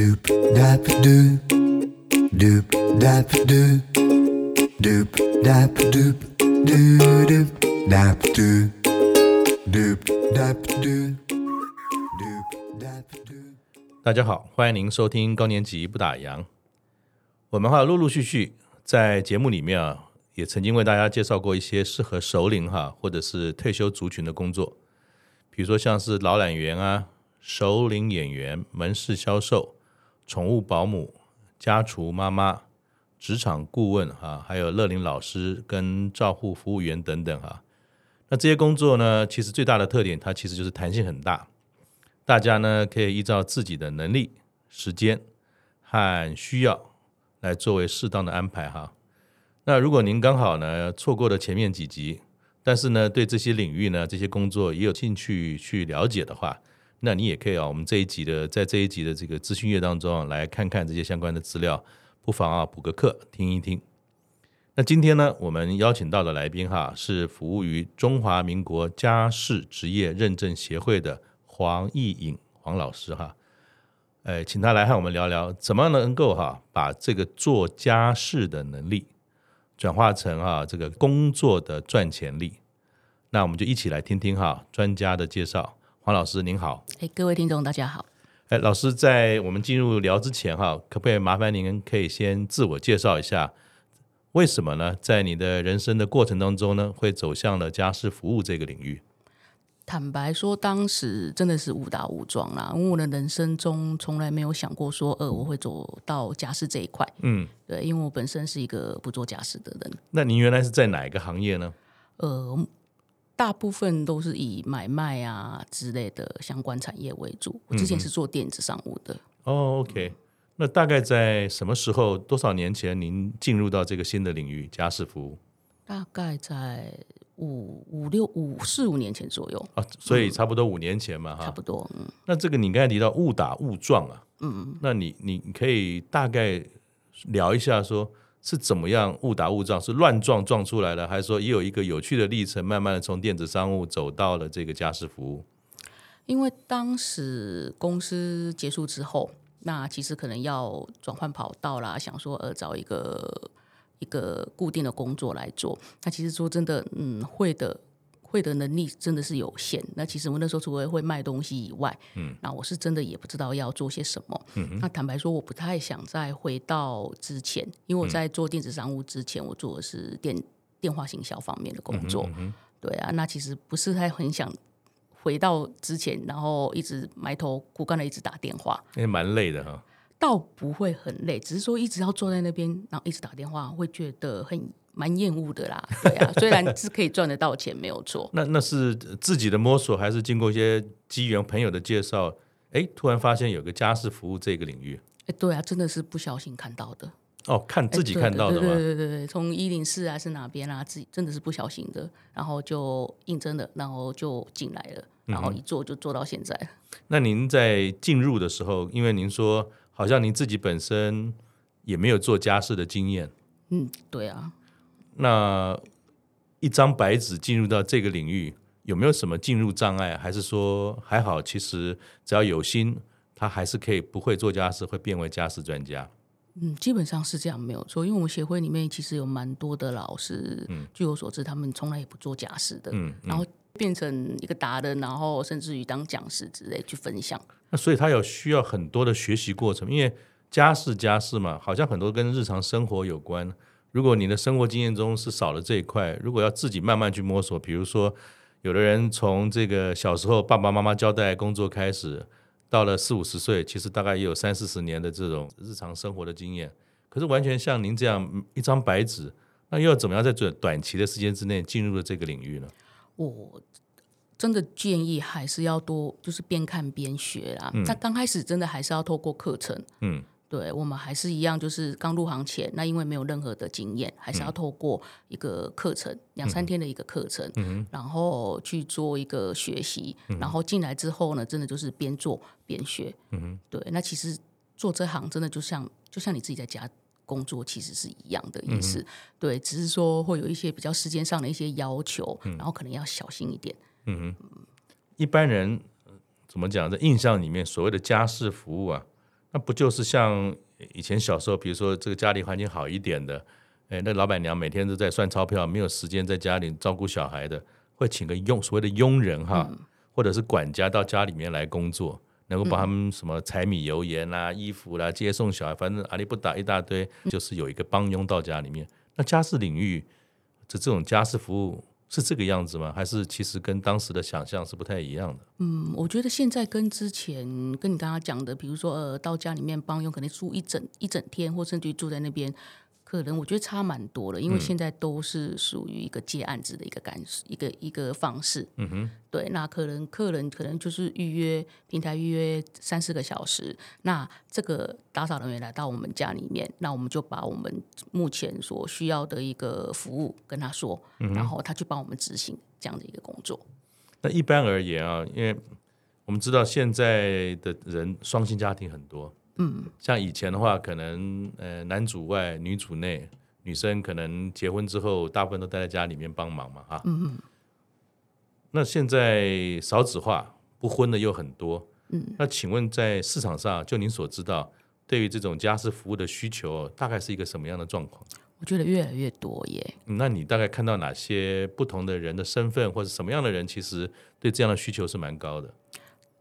Doop dap doop, doop dap doop, doop dap doop, doo doop dap doop, doop dap doop, doop dap doop。大家好，欢迎您收听高年级不打烊。我们哈陆陆续续在节目里面啊，也曾经为大家介绍过一些适合熟龄哈或者是退休族群的工作，比如说像是老览员啊、熟龄演员、门市销售。宠物保姆、家厨妈妈、职场顾问哈，还有乐龄老师跟照护服务员等等哈。那这些工作呢，其实最大的特点，它其实就是弹性很大，大家呢可以依照自己的能力、时间和需要来作为适当的安排哈。那如果您刚好呢错过了前面几集，但是呢对这些领域呢这些工作也有兴趣去了解的话。那你也可以啊，我们这一集的在这一集的这个资讯页当中来看看这些相关的资料，不妨啊补个课听一听。那今天呢，我们邀请到的来宾哈是服务于中华民国家事职业认证协会的黄义颖黄老师哈，哎，请他来和我们聊聊怎么能够哈把这个做家事的能力转化成哈这个工作的赚钱力。那我们就一起来听听哈专家的介绍。黄老师您好，哎，各位听众大家好。哎，老师在我们进入聊之前哈，可不可以麻烦您可以先自我介绍一下，为什么呢？在你的人生的过程当中呢，会走向了家事服务这个领域？坦白说，当时真的是误打误撞啦，因为我的人生中从来没有想过说，呃，我会走到家事这一块。嗯，对，因为我本身是一个不做家事的人。那您原来是在哪一个行业呢？呃。大部分都是以买卖啊之类的相关产业为主。我之前是做电子商务的。哦，OK。那大概在什么时候？多少年前您进入到这个新的领域家事服务？大概在五五六五四五年前左右啊，所以差不多五年前嘛，哈、嗯，差不多。嗯。那这个你刚才提到误打误撞啊，嗯嗯，那你你可以大概聊一下说。是怎么样误打误撞？是乱撞撞出来的，还是说也有一个有趣的历程，慢慢的从电子商务走到了这个家事服务？因为当时公司结束之后，那其实可能要转换跑道啦，想说呃找一个一个固定的工作来做。那其实说真的，嗯，会的。会的能力真的是有限。那其实我那时候除了会卖东西以外，嗯，那我是真的也不知道要做些什么。嗯，那坦白说，我不太想再回到之前，因为我在做电子商务之前，我做的是电电话行销方面的工作。嗯，对啊，那其实不是太很想回到之前，然后一直埋头苦干的一直打电话，也蛮累的哈。倒不会很累，只是说一直要坐在那边，然后一直打电话，会觉得很。蛮厌恶的啦，对啊，虽然是可以赚得到钱，没有错。那那是自己的摸索，还是经过一些机缘朋友的介绍？哎，突然发现有个家事服务这个领域。哎，对啊，真的是不小心看到的。哦，看自己看到的吗？对对对对，从一零四还是哪边啊？自己真的是不小心的，然后就应征了，然后就进来了，然后一做就做到现在。嗯。那您在进入的时候，因为您说好像您自己本身也没有做家事的经验。嗯，对啊。那一张白纸进入到这个领域，有没有什么进入障碍？还是说还好？其实只要有心，他还是可以不会做家事，会变为家事专家。嗯，基本上是这样，没有错。因为我们协会里面其实有蛮多的老师，嗯，据我所知，他们从来也不做家事的，嗯，嗯，然后变成一个达人，然后甚至于当讲师之类去分享。那所以他有需要很多的学习过程，因为家事家事嘛，好像很多跟日常生活有关。如果你的生活经验中是少了这一块，如果要自己慢慢去摸索，比如说，有的人从这个小时候爸爸妈妈交代工作开始，到了四五十岁，其实大概也有三四十年的这种日常生活的经验。可是完全像您这样一张白纸，那又要怎么样在短短期的时间之内进入了这个领域呢？我真的建议还是要多，就是边看边学啦。那、嗯、刚开始真的还是要透过课程，嗯。对，我们还是一样，就是刚入行前，那因为没有任何的经验，还是要透过一个课程，两三天的一个课程，嗯，然后去做一个学习，嗯，然后进来之后呢，真的就是边做边学，嗯，对，那其实做这行真的就像就像你自己在家工作，其实是一样的意思，嗯，对，只是说会有一些比较时间上的一些要求，嗯，然后可能要小心一点，嗯哼，一般人怎么讲，在印象里面，所谓的家事服务啊。那不就是像以前小时候，比如说这个家里环境好一点的，哎，那老板娘每天都在算钞票，没有时间在家里照顾小孩的，会请个佣所谓的佣人哈，嗯、或者是管家到家里面来工作，能够帮他们什么柴米油盐啦、衣服啦、接送小孩，反正阿里不打一大堆，就是有一个帮佣到家里面。那家事领域，这这种家事服务。是这个样子吗？还是其实跟当时的想象是不太一样的？嗯，我觉得现在跟之前跟你刚刚讲的，比如说呃，到家里面帮佣，可能住一整一整天，或甚至于住在那边。可能我觉得差蛮多了，因为现在都是属于一个接案子的一个感一个一个方式。嗯哼，对，那可能客人可能就是预约平台预约三四个小时，那这个打扫人员来到我们家里面，那我们就把我们目前所需要的一个服务跟他说，嗯、然后他去帮我们执行这样的一个工作。那一般而言啊，因为我们知道现在的人双薪家庭很多。嗯，像以前的话，可能呃男主外女主内，女生可能结婚之后，大部分都待在家里面帮忙嘛，哈。嗯嗯。那现在少子化，不婚的又很多。嗯。那请问在市场上，就您所知道，对于这种家事服务的需求，大概是一个什么样的状况？我觉得越来越多耶。那你大概看到哪些不同的人的身份，或者什么样的人，其实对这样的需求是蛮高的？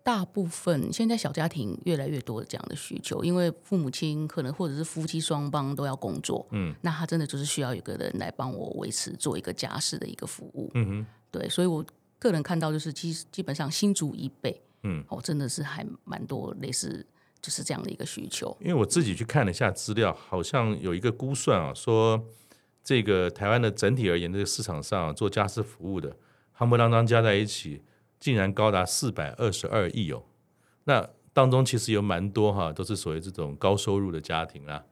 大部分现在小家庭越来越多的这样的需求，因为父母亲可能或者是夫妻双方都要工作，嗯，那他真的就是需要有个人来帮我维持做一个家事的一个服务，嗯哼，对，所以我个人看到就是基基本上新竹一辈，嗯，哦，真的是还蛮多类似就是这样的一个需求。因为我自己去看了一下资料，好像有一个估算啊，说这个台湾的整体而言，这个市场上做家事服务的，夯不啷当加在一起。竟然高达四百二十二亿哦，那当中其实有蛮多哈，都是所谓这种高收入的家庭啦，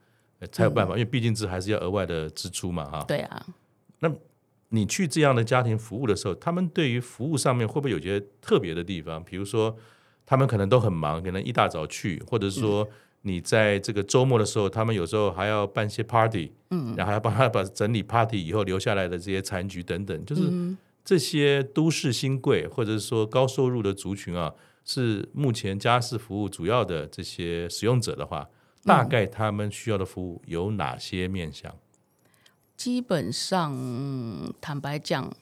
才有办法，嗯、因为毕竟这还是要额外的支出嘛哈。对啊，那你去这样的家庭服务的时候，他们对于服务上面会不会有些特别的地方？比如说，他们可能都很忙，可能一大早去，或者是说你在这个周末的时候，他们有时候还要办些 party，嗯，然后还要帮他把整理 party 以后留下来的这些残局等等，就是。嗯这些都市新贵，或者是说高收入的族群啊，是目前家事服务主要的这些使用者的话，大概他们需要的服务有哪些面向？基本上，坦白讲，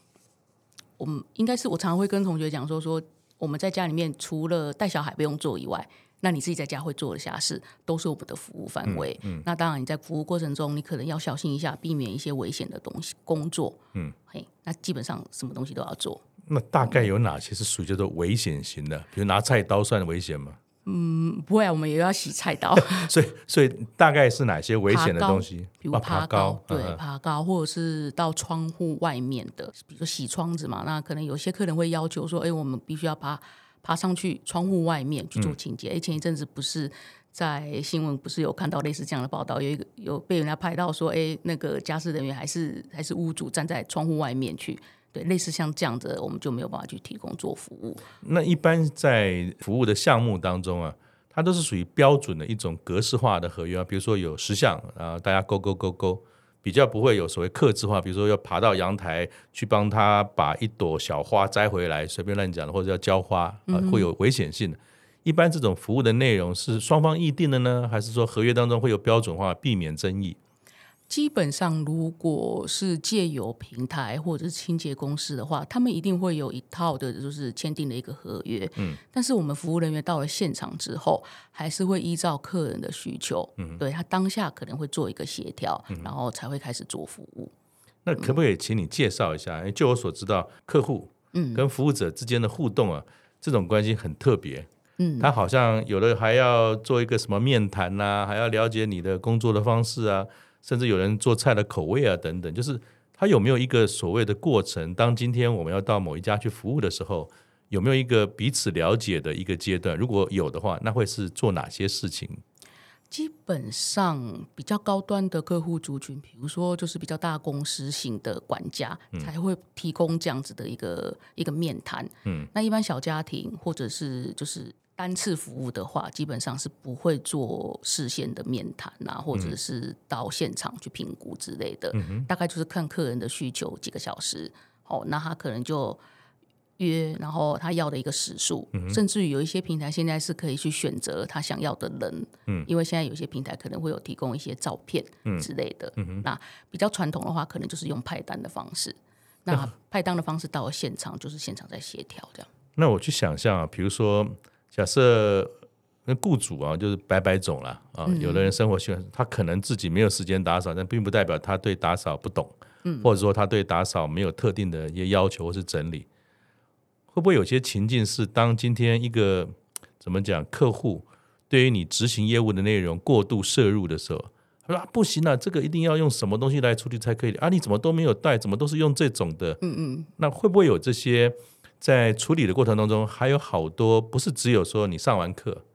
我们应该是我常常会跟同学讲说，说我们在家里面除了带小孩不用做以外。那你自己在家会做的家事，都是我们的服务范围。嗯，嗯，那当然，你在服务过程中，你可能要小心一下，避免一些危险的东西工作。嗯，嘿，那基本上什么东西都要做。那大概有哪些是属于叫做危险型的？比如拿菜刀算危险吗？嗯，不会啊，我们也要洗菜刀。所以，所以大概是哪些危险的东西？比如爬高，对，爬高，或者是到窗户外面的，比如说洗窗子嘛。那可能有些客人会要求说：“哎，我们必须要爬。”爬上去窗户外面去做清洁。哎、嗯，前一阵子不是在新闻不是有看到类似这样的报道，有一个有被人家拍到说，哎，那个家事人员还是还是屋主站在窗户外面去，对，类似像这样子，我们就没有办法去提供做服务。那一般在服务的项目当中啊，它都是属于标准的一种格式化的合约啊，比如说有十项啊，大家勾勾勾勾。比较不会有所谓克制化，比如说要爬到阳台去帮他把一朵小花摘回来，随便乱讲的，或者要浇花啊、呃，会有危险性的。一般这种服务的内容是双方议定的呢，还是说合约当中会有标准化，避免争议？基本上，如果是借由平台或者是清洁公司的话，他们一定会有一套的，就是签订的一个合约。嗯，但是我们服务人员到了现场之后，还是会依照客人的需求，嗯，对他当下可能会做一个协调，嗯、然后才会开始做服务。那可不可以请你介绍一下？嗯、就我所知道，客户嗯跟服务者之间的互动啊，这种关系很特别。嗯，他好像有的还要做一个什么面谈呐、啊，还要了解你的工作的方式啊。甚至有人做菜的口味啊，等等，就是他有没有一个所谓的过程？当今天我们要到某一家去服务的时候，有没有一个彼此了解的一个阶段？如果有的话，那会是做哪些事情？基本上比较高端的客户族群，比如说就是比较大公司型的管家，嗯、才会提供这样子的一个一个面谈。嗯，那一般小家庭或者是就是。单次服务的话，基本上是不会做事先的面谈啊，或者是到现场去评估之类的。嗯、大概就是看客人的需求几个小时，哦，那他可能就约，然后他要的一个时数，嗯、甚至于有一些平台现在是可以去选择他想要的人，嗯，因为现在有些平台可能会有提供一些照片之类的，嗯，那比较传统的话，可能就是用派单的方式，那派单的方式到了现场就是现场在协调这样。那我去想象啊，比如说假设那雇主啊，就是百百种了啊，嗯、有的人生活习惯他可能自己没有时间打扫，但并不代表他对打扫不懂，嗯，或者说他对打扫没有特定的一些要求或是整理。会不会有些情境是，当今天一个怎么讲，客户对于你执行业务的内容过度摄入的时候，他说啊，不行啊，这个一定要用什么东西来处理才可以啊？你怎么都没有带，怎么都是用这种的？嗯嗯。那会不会有这些在处理的过程当中，还有好多不是只有说你上完课，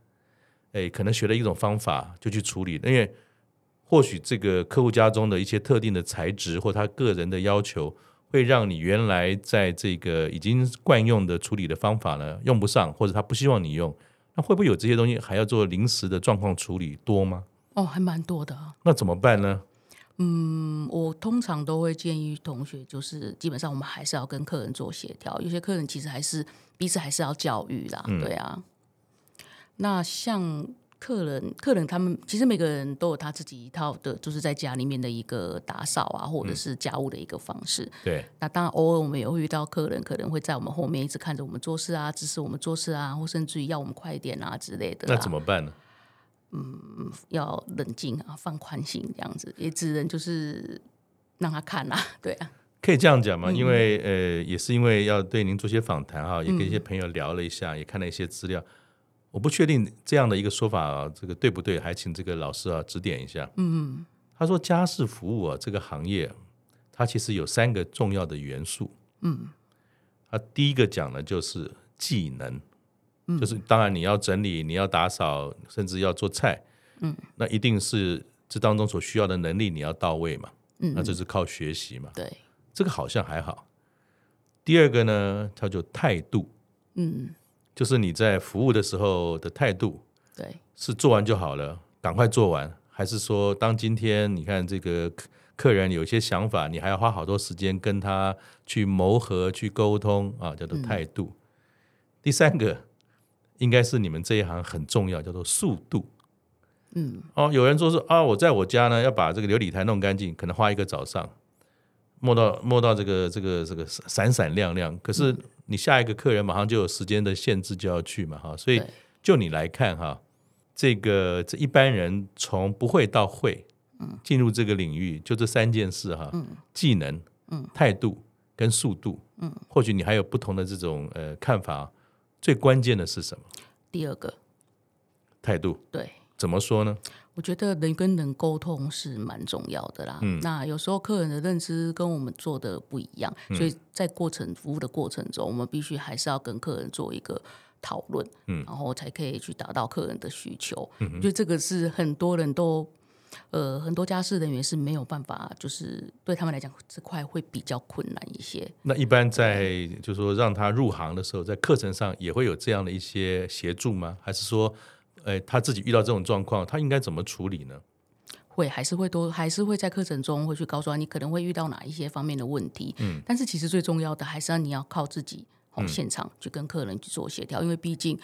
哎，可能学了一种方法就去处理，因为或许这个客户家中的一些特定的材质或他个人的要求。会让你原来在这个已经惯用的处理的方法呢，用不上，或者他不希望你用，那会不会有这些东西还要做临时的状况处理多吗？哦，还蛮多的。那怎么办呢？嗯，我通常都会建议同学，就是基本上我们还是要跟客人做协调，有些客人其实还是彼此还是要教育啦，嗯、对啊。那像。客人，客人他们其实每个人都有他自己一套的，就是在家里面的一个打扫啊，或者是家务的一个方式。嗯、对。那当然，偶尔我们也会遇到客人，可能会在我们后面一直看着我们做事啊，指使我们做事啊，或甚至于要我们快一点啊之类的。那怎么办呢？嗯，要冷静啊，放宽心这样子，也只能就是让他看啊，对啊。可以这样讲吗？嗯、因为呃，也是因为要对您做些访谈哈，也跟一些朋友聊了一下，嗯、也看了一些资料。我不确定这样的一个说法啊，这个对不对？还请这个老师啊指点一下。嗯嗯，他说家事服务啊这个行业，它其实有三个重要的元素。嗯，他第一个讲的就是技能，嗯、就是当然你要整理，你要打扫，甚至要做菜，嗯，那一定是这当中所需要的能力你要到位嘛。嗯，那这是靠学习嘛。对，这个好像还好。第二个呢，叫做态度。嗯。就是你在服务的时候的态度，对，是做完就好了，赶快做完，还是说，当今天你看这个客人有一些想法，你还要花好多时间跟他去磨合、去沟通啊，叫做态度。嗯、第三个应该是你们这一行很重要，叫做速度。嗯，哦，有人说是啊，我在我家呢，要把这个琉璃台弄干净，可能花一个早上，摸到摸到这个这个这个闪闪亮亮，可是。嗯你下一个客人马上就有时间的限制就要去嘛哈，所以就你来看哈，这个这一般人从不会到会，嗯。进入这个领域就这三件事哈，嗯。技能、嗯。态度跟速度，嗯。或许你还有不同的这种呃看法，最关键的是什么？第二个，态度，对，怎么说呢？我觉得人跟人沟通是蛮重要的啦。嗯，那有时候客人的认知跟我们做的不一样，嗯、所以在过程服务的过程中，我们必须还是要跟客人做一个讨论，嗯，然后才可以去达到客人的需求。嗯哼，我觉得这个是很多人都，呃，很多家事人员是没有办法，就是对他们来讲这块会比较困难一些。那一般在就是说让他入行的时候，在课程上也会有这样的一些协助吗？还是说？哎，他自己遇到这种状况，他应该怎么处理呢？会还是会多，还是会在课程中会去告诉他，你可能会遇到哪一些方面的问题。嗯，但是其实最重要的还是要你要靠自己，哦，现场去跟客人去做协调，嗯、因为毕竟，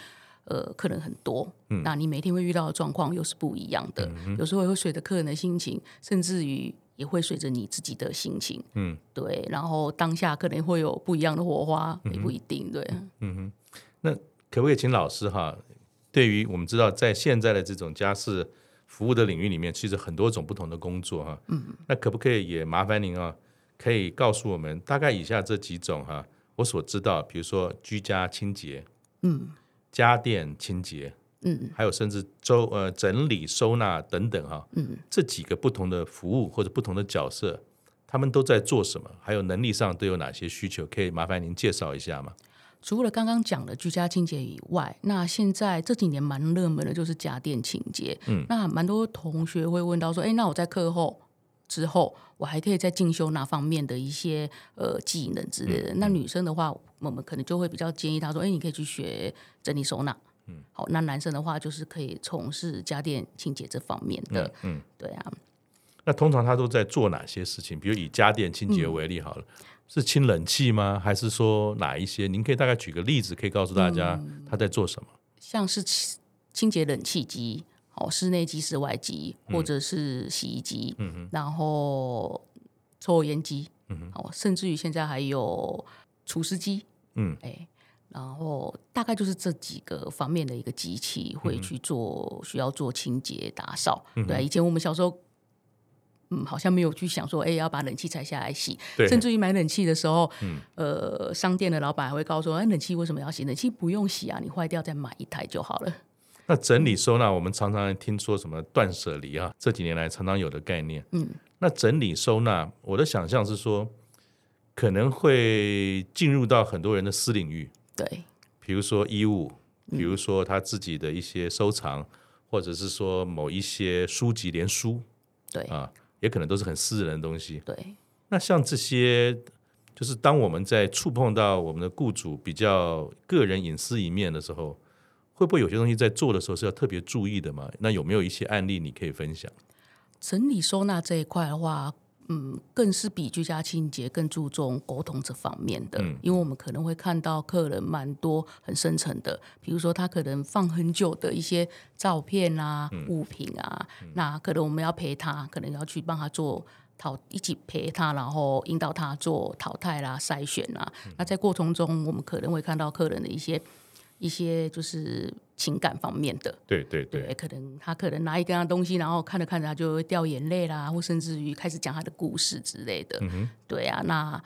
呃，客人很多，嗯，那你每天会遇到的状况又是不一样的，嗯、有时候也会随着客人的心情，甚至于也会随着你自己的心情，嗯，对，然后当下可能会有不一样的火花，也不一定，对，嗯哼，那可不可以请老师哈？对于我们知道，在现在的这种家事服务的领域里面，其实很多种不同的工作哈。嗯。那可不可以也麻烦您啊，可以告诉我们大概以下这几种哈，我所知道，比如说居家清洁，嗯，家电清洁，嗯，还有甚至周呃整理收纳等等哈，嗯，这几个不同的服务或者不同的角色，他们都在做什么？还有能力上都有哪些需求？可以麻烦您介绍一下吗？除了刚刚讲的居家清洁以外，那现在这几年蛮热门的就是家电清洁。嗯，那蛮多同学会问到说，哎，那我在课后之后，我还可以再进修哪方面的一些呃技能之类的？嗯、那女生的话，我们可能就会比较建议她说，哎，你可以去学整理收纳。嗯，好，那男生的话就是可以从事家电清洁这方面的。嗯，嗯对啊。那通常他都在做哪些事情？比如以家电清洁为例好了。嗯是清冷气吗？还是说哪一些？您可以大概举个例子，可以告诉大家他在做什么？嗯、像是清清洁冷气机，哦，室内机、室外机，或者是洗衣机，嗯，然后抽油烟机，嗯，哦，甚至于现在还有除湿机，嗯，哎，然后大概就是这几个方面的一个机器会去做，需要做清洁打扫。对，以前我们小时候。嗯，好像没有去想说，哎，要把冷气拆下来洗。对 甚至于买冷气的时候，嗯、呃，商店的老板还会告诉我，哎，冷气为什么要洗？冷气不用洗啊，你坏掉再买一台就好了。那整理收纳，我们常常听说什么断舍离啊，这几年来常常有的概念。嗯，那整理收纳，我的想象是说，可能会进入到很多人的私领域。对，比如说衣物，比如说他自己的一些收藏，嗯、或者是说某一些书籍，连书。对啊。也可能都是很私人的东西。对，那像这些，就是当我们在触碰到我们的雇主比较个人隐私一面的时候，会不会有些东西在做的时候是要特别注意的嘛？那有没有一些案例你可以分享？整理收纳这一块的话，嗯，更是比居家清洁更注重沟通这方面的，嗯，因为我们可能会看到客人蛮多很深层的，比如说他可能放很久的一些照片啊、嗯、物品啊，嗯、那可能我们要陪他，可能要去帮他做淘，一起陪他，然后引导他做淘汰啦、筛选啦。嗯、那在过程中，我们可能会看到客人的一些。一些就是情感方面的，对对对，对，可能他可能拿一个东西，然后看着看着他就会掉眼泪啦，或甚至于开始讲他的故事之类的。嗯，对啊，那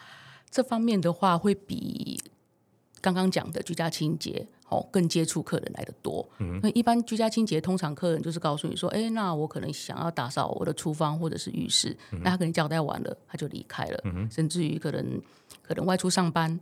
这方面的话会比刚刚讲的居家清洁哦更接触客人来的多。那一般居家清洁通常客人就是告诉你说，哎，那我可能想要打扫我的厨房或者是浴室，嗯，那他可能交代完了他就离开了。嗯，甚至于可能可能外出上班。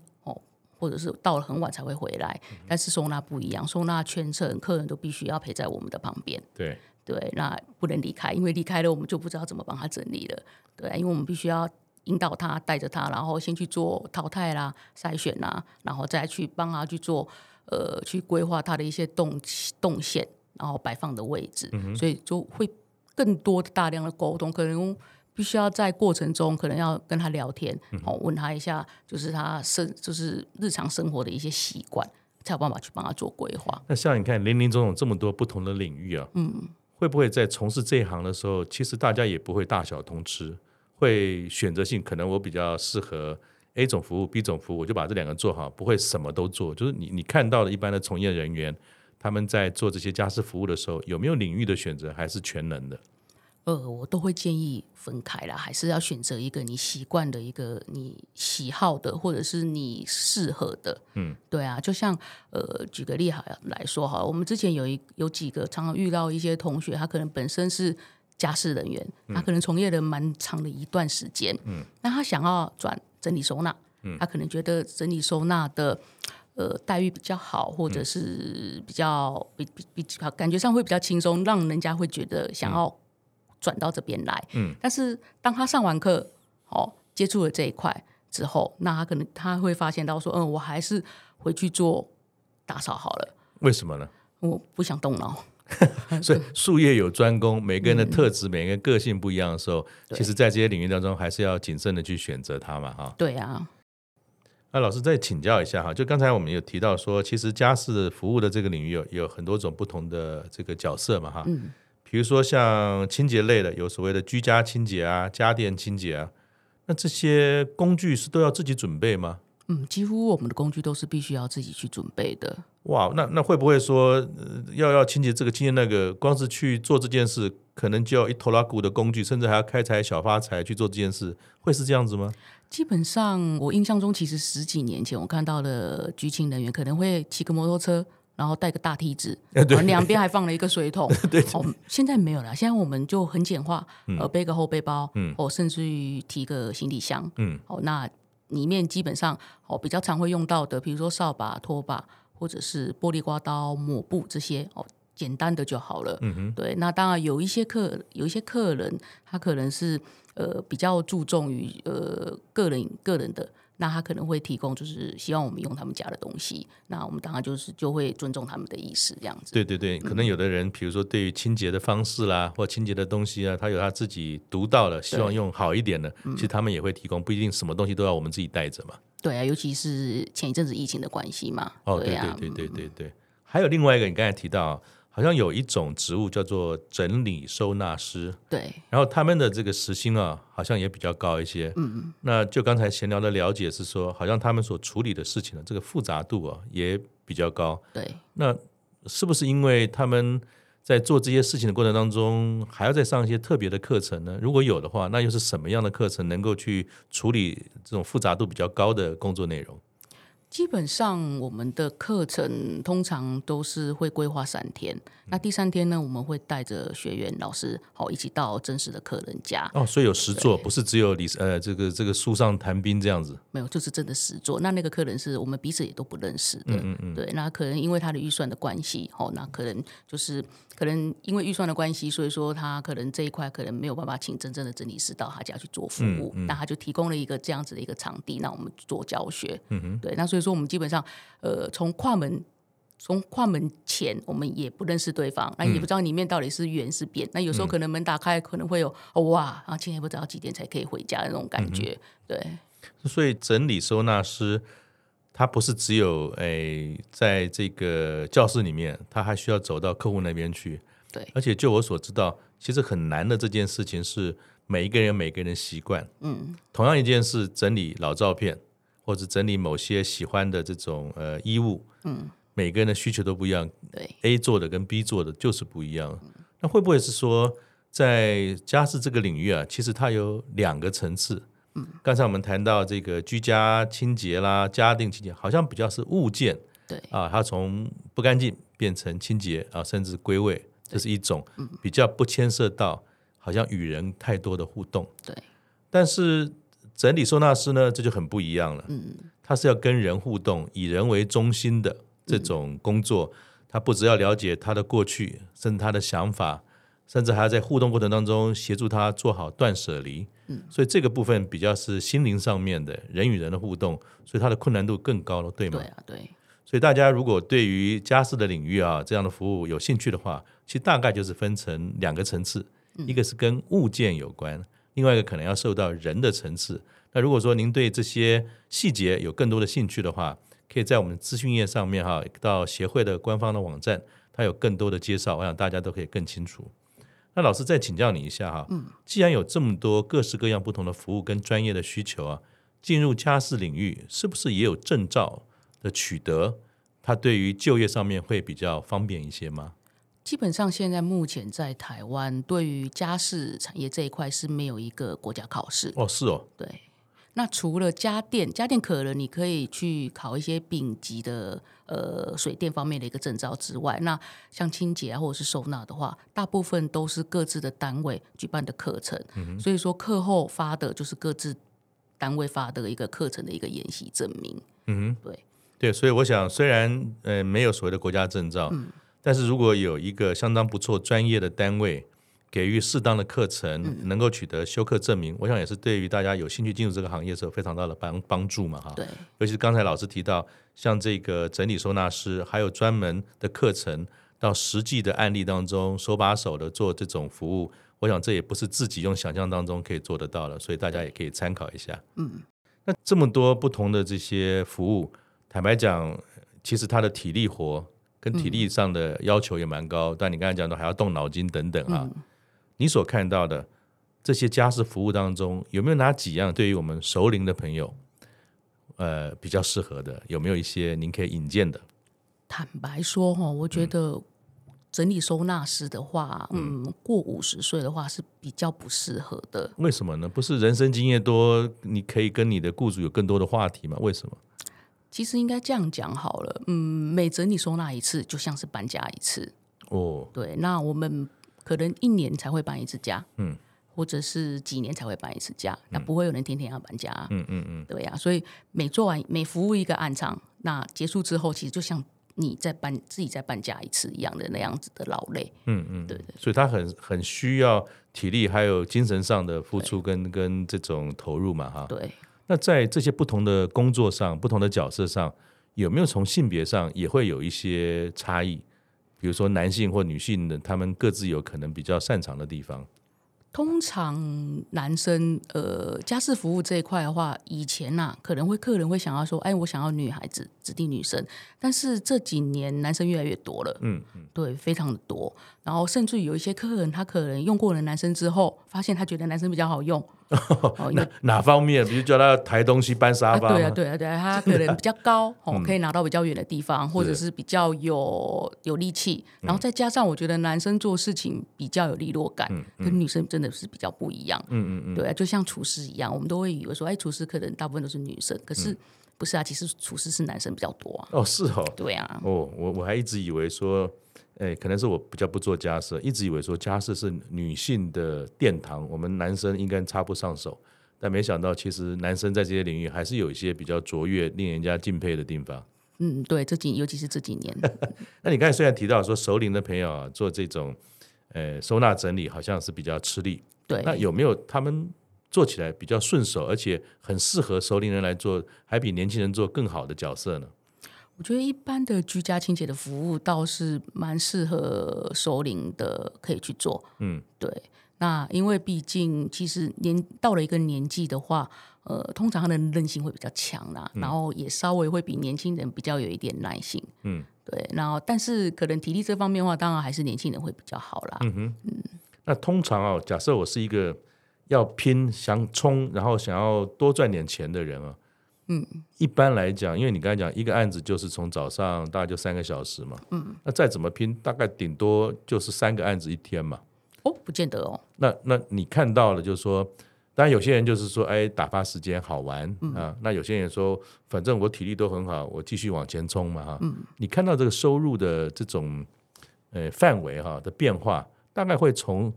或者是到了很晚才会回来，但是收纳不一样，收纳全程客人都必须要陪在我们的旁边。对对，那不能离开，因为离开了我们就不知道怎么帮他整理了。对，因为我们必须要引导他，带着他，然后先去做淘汰啦、筛选啦，然后再去帮他去做呃，去规划他的一些动动线，然后摆放的位置。嗯。所以就会更多的大量的沟通，可能。必须要在过程中可能要跟他聊天，哦，问他一下，就是他生就是日常生活的一些习惯，才有办法去帮他做规划。那像你看，林林总总这么多不同的领域啊，嗯，会不会在从事这一行的时候，其实大家也不会大小通吃，会选择性，可能我比较适合 A 种服务，B 种服务，我就把这两个做好，不会什么都做。就是你你看到的一般的从业人员，他们在做这些家事服务的时候，有没有领域的选择，还是全能的？呃，我都会建议分开啦，还是要选择一个你习惯的一个你喜好的，或者是你适合的。嗯，对啊，就像呃，举个例好来说哈，我们之前有一有几个常常遇到一些同学，他可能本身是家事人员，他可能从业了蛮长的一段时间。嗯，那他想要转整理收纳，嗯，他可能觉得整理收纳的呃待遇比较好，或者是比较比比比感觉上会比较轻松，让人家会觉得想要。转到这边来，嗯，但是当他上完课，哦，接触了这一块之后，那他可能他会发现到说，嗯，我还是回去做打扫好了。为什么呢？我不想动脑。所以术业有专攻，每个人的特质、嗯、每个人个性不一样的时候，其实，在这些领域当中，还是要谨慎的去选择它嘛，哈。对啊。那老师再请教一下哈，就刚才我们有提到说，其实家事服务的这个领域有有很多种不同的这个角色嘛，哈。嗯。比如说像清洁类的，有所谓的居家清洁啊、家电清洁啊，那这些工具是都要自己准备吗？嗯，几乎我们的工具都是必须要自己去准备的。哇，那那会不会说，呃，要要清洁这个清洁那个，光是去做这件事，可能就要一拖拉骨的工具，甚至还要开采小发财去做这件事，会是这样子吗？基本上，我印象中，其实十几年前我看到的居清人员可能会骑个摩托车。然后带个大梯子，两边还放了一个水桶。对，哦，现在没有了。现在我们就很简化，呃，背个后背包，嗯，哦，甚至于提个行李箱，嗯，哦，那里面基本上哦比较常会用到的，比如说扫把、拖把，或者是玻璃刮刀、抹布这些，哦，简单的就好了。嗯哼，对。那当然有一些客，有一些客人，他可能是呃比较注重于呃个人个人的。那他可能会提供，就是希望我们用他们家的东西，那我们当然就是就会尊重他们的意思，这样子。对对对，可能有的人，比如说对于清洁的方式啦，或清洁的东西啊，他有他自己独到的，希望用好一点的，其实他们也会提供，不一定什么东西都要我们自己带着嘛。对啊，尤其是前一阵子疫情的关系嘛。哦，对对对对对对，还有另外一个，你刚才提到。好像有一种职务叫做整理收纳师，对，然后他们的这个时薪啊，好像也比较高一些。嗯嗯，那就刚才闲聊的了解是说，好像他们所处理的事情的这个复杂度啊也比较高。对，那是不是因为他们在做这些事情的过程当中，还要再上一些特别的课程呢？如果有的话，那又是什么样的课程能够去处理这种复杂度比较高的工作内容？基本上，我们的课程通常都是会规划三天。那第三天呢，我们会带着学员、老师，好一起到真实的客人家。哦，所以有实作，不是只有理呃这个这个树上谈兵这样子。没有，就是真的实作。那那个客人是我们彼此也都不认识的。嗯嗯嗯。对，那可能因为他的预算的关系，哦，那可能就是可能因为预算的关系，所以说他可能这一块可能没有办法请真正的整理师到他家去做服务。嗯嗯。那他就提供了一个这样子的一个场地，那我们做教学。嗯嗯。对，那所以说我们基本上，呃，从跨门。从跨门前，我们也不认识对方，那也不知道里面到底是圆是扁。那有时候可能门打开，可能会有、哦、哇，然后今天不知道几点才可以回家的那种感觉。嗯、对，所以整理收纳师，他不是只有诶，在这个教室里面，他还需要走到客户那边去。对，而且就我所知道，其实很难的这件事情是每一个人每个人习惯。嗯，同样一件事，整理老照片，或者整理某些喜欢的这种呃衣物。嗯。每个人的需求都不一样，对 A 做的跟 B 做的就是不一样。那会不会是说，在家事这个领域啊，其实它有两个层次？嗯，刚才我们谈到这个居家清洁啦、家定清洁，好像比较是物件，对啊，它从不干净变成清洁啊，甚至归位，这是一种比较不牵涉到好像与人太多的互动。对，但是整理收纳师呢，这就很不一样了。嗯，他是要跟人互动，以人为中心的。这种工作，他不只要了解他的过去，甚至他的想法，甚至还要在互动过程当中协助他做好断舍离。嗯，所以这个部分比较是心灵上面的人与人的互动，所以它的困难度更高了，对吗？对啊，对。所以大家如果对于家事的领域啊这样的服务有兴趣的话，其实大概就是分成两个层次，一个是跟物件有关，另外一个可能要受到人的层次。那如果说您对这些细节有更多的兴趣的话，可以在我们资讯页上面哈，到协会的官方的网站，它有更多的介绍，我想大家都可以更清楚。那老师再请教你一下哈，嗯，既然有这么多各式各样不同的服务跟专业的需求啊，进入家事领域是不是也有证照的取得？它对于就业上面会比较方便一些吗？基本上现在目前在台湾，对于家事产业这一块是没有一个国家考试。哦，是哦，对。那除了家电，家电可能你可以去考一些丙级的呃水电方面的一个证照之外，那像清洁啊或者是收纳的话，大部分都是各自的单位举办的课程，嗯、所以说课后发的就是各自单位发的一个课程的一个研习证明。嗯哼，对对，所以我想虽然呃没有所谓的国家证照，嗯、但是如果有一个相当不错专业的单位。给予适当的课程，能够取得修课证明，嗯、我想也是对于大家有兴趣进入这个行业是有非常大的帮帮助嘛，哈。对。尤其是刚才老师提到，像这个整理收纳师，还有专门的课程，到实际的案例当中，手把手的做这种服务，我想这也不是自己用想象当中可以做得到的，所以大家也可以参考一下。嗯。那这么多不同的这些服务，坦白讲，其实他的体力活跟体力上的要求也蛮高，嗯、但你刚才讲的还要动脑筋等等啊。嗯你所看到的这些家事服务当中，有没有哪几样对于我们熟龄的朋友，呃，比较适合的？有没有一些您可以引荐的？坦白说哈，我觉得整理收纳师的话，嗯，嗯，过五十岁的话是比较不适合的。为什么呢？不是人生经验多，你可以跟你的雇主有更多的话题吗？为什么？其实应该这样讲好了，嗯，每整理收纳一次，就像是搬家一次。哦，对，那我们。可能一年才会搬一次家，嗯，或者是几年才会搬一次家，那、嗯、不会有人天天要搬家，嗯嗯嗯，对呀、啊，所以每做完每服务一个案场，那结束之后，其实就像你在搬自己在搬家一次一样的那样子的劳累，嗯嗯，对，对对，所以他很很需要体力还有精神上的付出跟跟这种投入嘛，哈，对。那在这些不同的工作上、不同的角色上，有没有从性别上也会有一些差异？比如说男性或女性的，他们各自有可能比较擅长的地方。通常男生呃家事服务这一块的话，以前呐、啊、可能会客人会想要说，哎，我想要女孩子指定女生，但是这几年男生越来越多了，嗯嗯，对，非常的多。然后甚至有一些客人，他可能用过了男生之后，发现他觉得男生比较好用。哦，哪哪方面？比如叫他抬东西、搬沙发、啊？对啊，对啊，对啊，他可能比较高，哦，可以拿到比较远的地方，嗯、或者是比较有有力气。然后再加上，我觉得男生做事情比较有利落感，跟女生真的是比较不一样。嗯嗯嗯，对啊，就像厨师一样，我们都会以为说，哎，厨师可能大部分都是女生，可是不是啊，其实厨师是男生比较多啊。哦，是哦。对啊。哦，我我还一直以为说。哎，可能是我比较不做家事，一直以为说家事是女性的殿堂，我们男生应该插不上手。但没想到，其实男生在这些领域还是有一些比较卓越、令人家敬佩的地方。嗯，对，这几尤其是这几年。那你刚才虽然提到说熟龄的朋友啊，做这种呃收纳整理，好像是比较吃力。对。那有没有他们做起来比较顺手，而且很适合熟龄人来做，还比年轻人做更好的角色呢？我觉得一般的居家清洁的服务倒是蛮适合熟龄的，可以去做。嗯，对。那因为毕竟其实年到了一个年纪的话，呃，通常他的韧性会比较强啦，嗯、然后也稍微会比年轻人比较有一点耐性。嗯，对。然后但是可能体力这方面的话，当然还是年轻人会比较好啦。嗯哼，嗯。那通常哦，假设我是一个要拼、想冲，然后想要多赚点钱的人啊。嗯，一般来讲，因为你刚才讲一个案子就是从早上大概就三个小时嘛，嗯，那再怎么拼，大概顶多就是三个案子一天嘛。哦，不见得哦。那那你看到了，就是说，当然有些人就是说，哎，打发时间好玩、嗯、啊。那有些人说，反正我体力都很好，我继续往前冲嘛哈。嗯，你看到这个收入的这种呃范围哈的变化，大概会从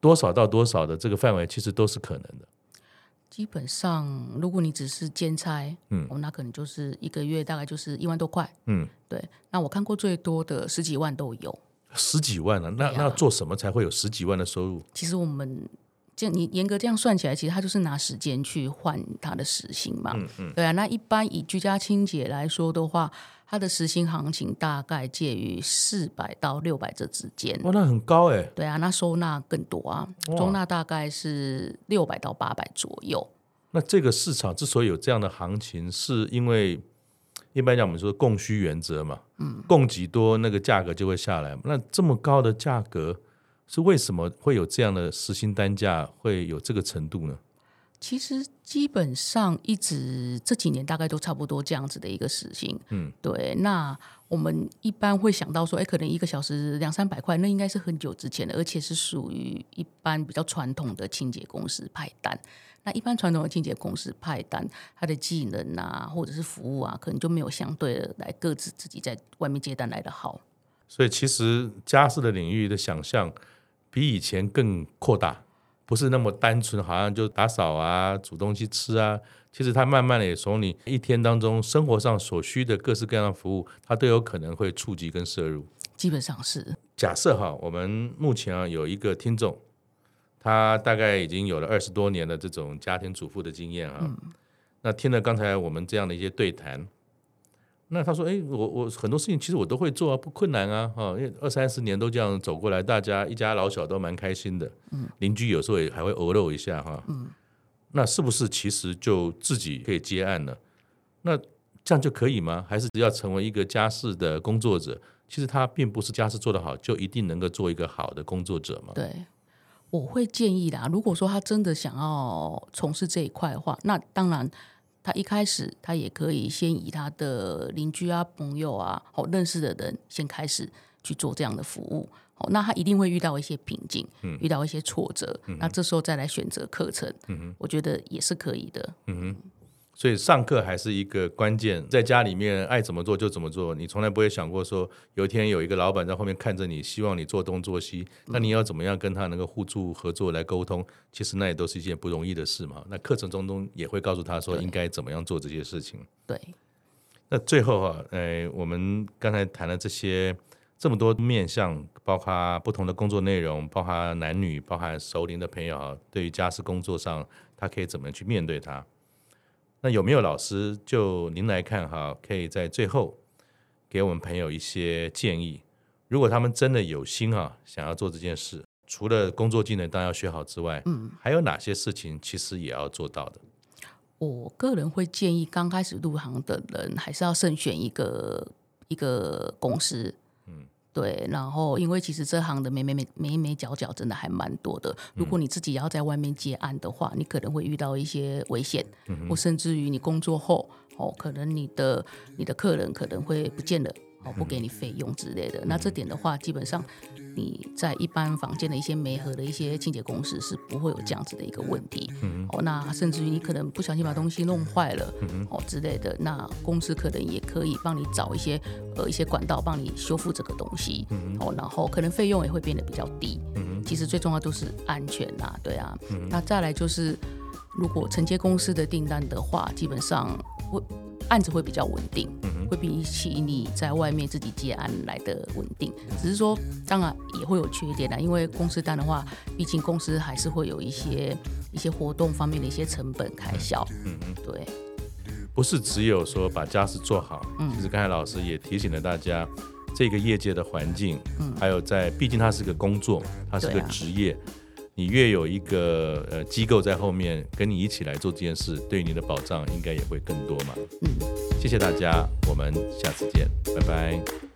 多少到多少的这个范围，其实都是可能的。基本上，如果你只是兼差，嗯，那可能就是一个月大概就是一万多块，嗯，对。那我看过最多的十几万都有，十几万啊？那、啊、那要做什么才会有十几万的收入？其实我们这样你严格这样算起来，其实他就是拿时间去换他的时薪嘛，嗯嗯，对啊。那一般以居家清洁来说的话。它的时薪行情大概介于四百到六百这之间。哇，那很高哎。对啊，那收纳更多啊，哇收纳大概是六百到八百左右。那这个市场之所以有这样的行情，是因为一般讲我们说供需原则嘛，嗯，供给多，那个价格就会下来。那这么高的价格，是为什么会有这样的时薪单价会有这个程度呢？其实基本上一直这几年大概都差不多这样子的一个时薪，嗯，对。那我们一般会想到说，哎，可能一个小时两三百块，那应该是很久之前的，而且是属于一般比较传统的清洁公司派单。那一般传统的清洁公司派单，它的技能啊，或者是服务啊，可能就没有相对的来各自自己在外面接单来的好。所以其实家事的领域的想象比以前更扩大。不是那么单纯，好像就打扫啊、煮东西吃啊。其实它慢慢的也从你一天当中生活上所需的各式各样的服务，它都有可能会触及跟摄入。基本上是。假设哈，我们目前啊有一个听众，他大概已经有了二十多年的这种家庭主妇的经验啊。嗯、那听了刚才我们这样的一些对谈。那他说：“哎，我我很多事情其实我都会做啊，不困难啊，哈，因为二三十年都这样走过来，大家一家老小都蛮开心的。嗯，邻居有时候也还会偶漏一下哈。嗯，那是不是其实就自己可以接案了？那这样就可以吗？还是要成为一个家事的工作者？其实他并不是家事做得好就一定能够做一个好的工作者吗？对，我会建议啦。如果说他真的想要从事这一块的话，那当然。”他一开始，他也可以先以他的邻居啊、朋友啊、好认识的人先开始去做这样的服务。好，那他一定会遇到一些瓶颈，嗯、遇到一些挫折。嗯、那这时候再来选择课程，我觉得也是可以的。嗯所以上课还是一个关键，在家里面爱怎么做就怎么做，你从来不会想过说有一天有一个老板在后面看着你，希望你做东做西，那你要怎么样跟他能够互助合作来沟通？其实那也都是一件不容易的事嘛。那课程中中也会告诉他说应该怎么样做这些事情。对。那最后哈，哎，我们刚才谈了这些这么多面向，包括不同的工作内容，包括男女，包含熟龄的朋友啊，对于家事工作上，他可以怎么去面对他？那有没有老师就您来看哈，可以在最后给我们朋友一些建议？如果他们真的有心啊，想要做这件事，除了工作技能当然要学好之外，嗯，还有哪些事情其实也要做到的？我个人会建议，刚开始入行的人还是要慎选一个一个公司，嗯，对。然后，因为其实这行的眉眉眉眉眉角角真的还蛮多的。如果你自己要在外面接案的话，你可能会遇到一些危险，嗯，或甚至于你工作后，哦，可能你的你的客人可能会不见了。哦，不给你费用之类的，嗯、那这点的话，基本上你在一般房间的一些媒合的一些清洁公司是不会有这样子的一个问题。嗯、哦，那甚至于你可能不小心把东西弄坏了，嗯、哦之类的，那公司可能也可以帮你找一些呃一些管道帮你修复这个东西。嗯、哦，然后可能费用也会变得比较低。嗯、其实最重要都是安全呐、啊，对啊。嗯、那再来就是，如果承接公司的订单的话，基本上会案子会比较稳定。会比起你在外面自己接案来的稳定，只是说当然也会有缺点啦，因为公司单的话，毕竟公司还是会有一些一些活动方面的一些成本开销。嗯嗯，对，不是只有说把家事做好。嗯，其实刚才老师也提醒了大家，这个业界的环境，嗯，还有在，毕竟它是个工作，它是个职业。你越有一个呃机构在后面跟你一起来做这件事，对你的保障应该也会更多嘛。嗯，谢谢大家，我们下次见，拜拜。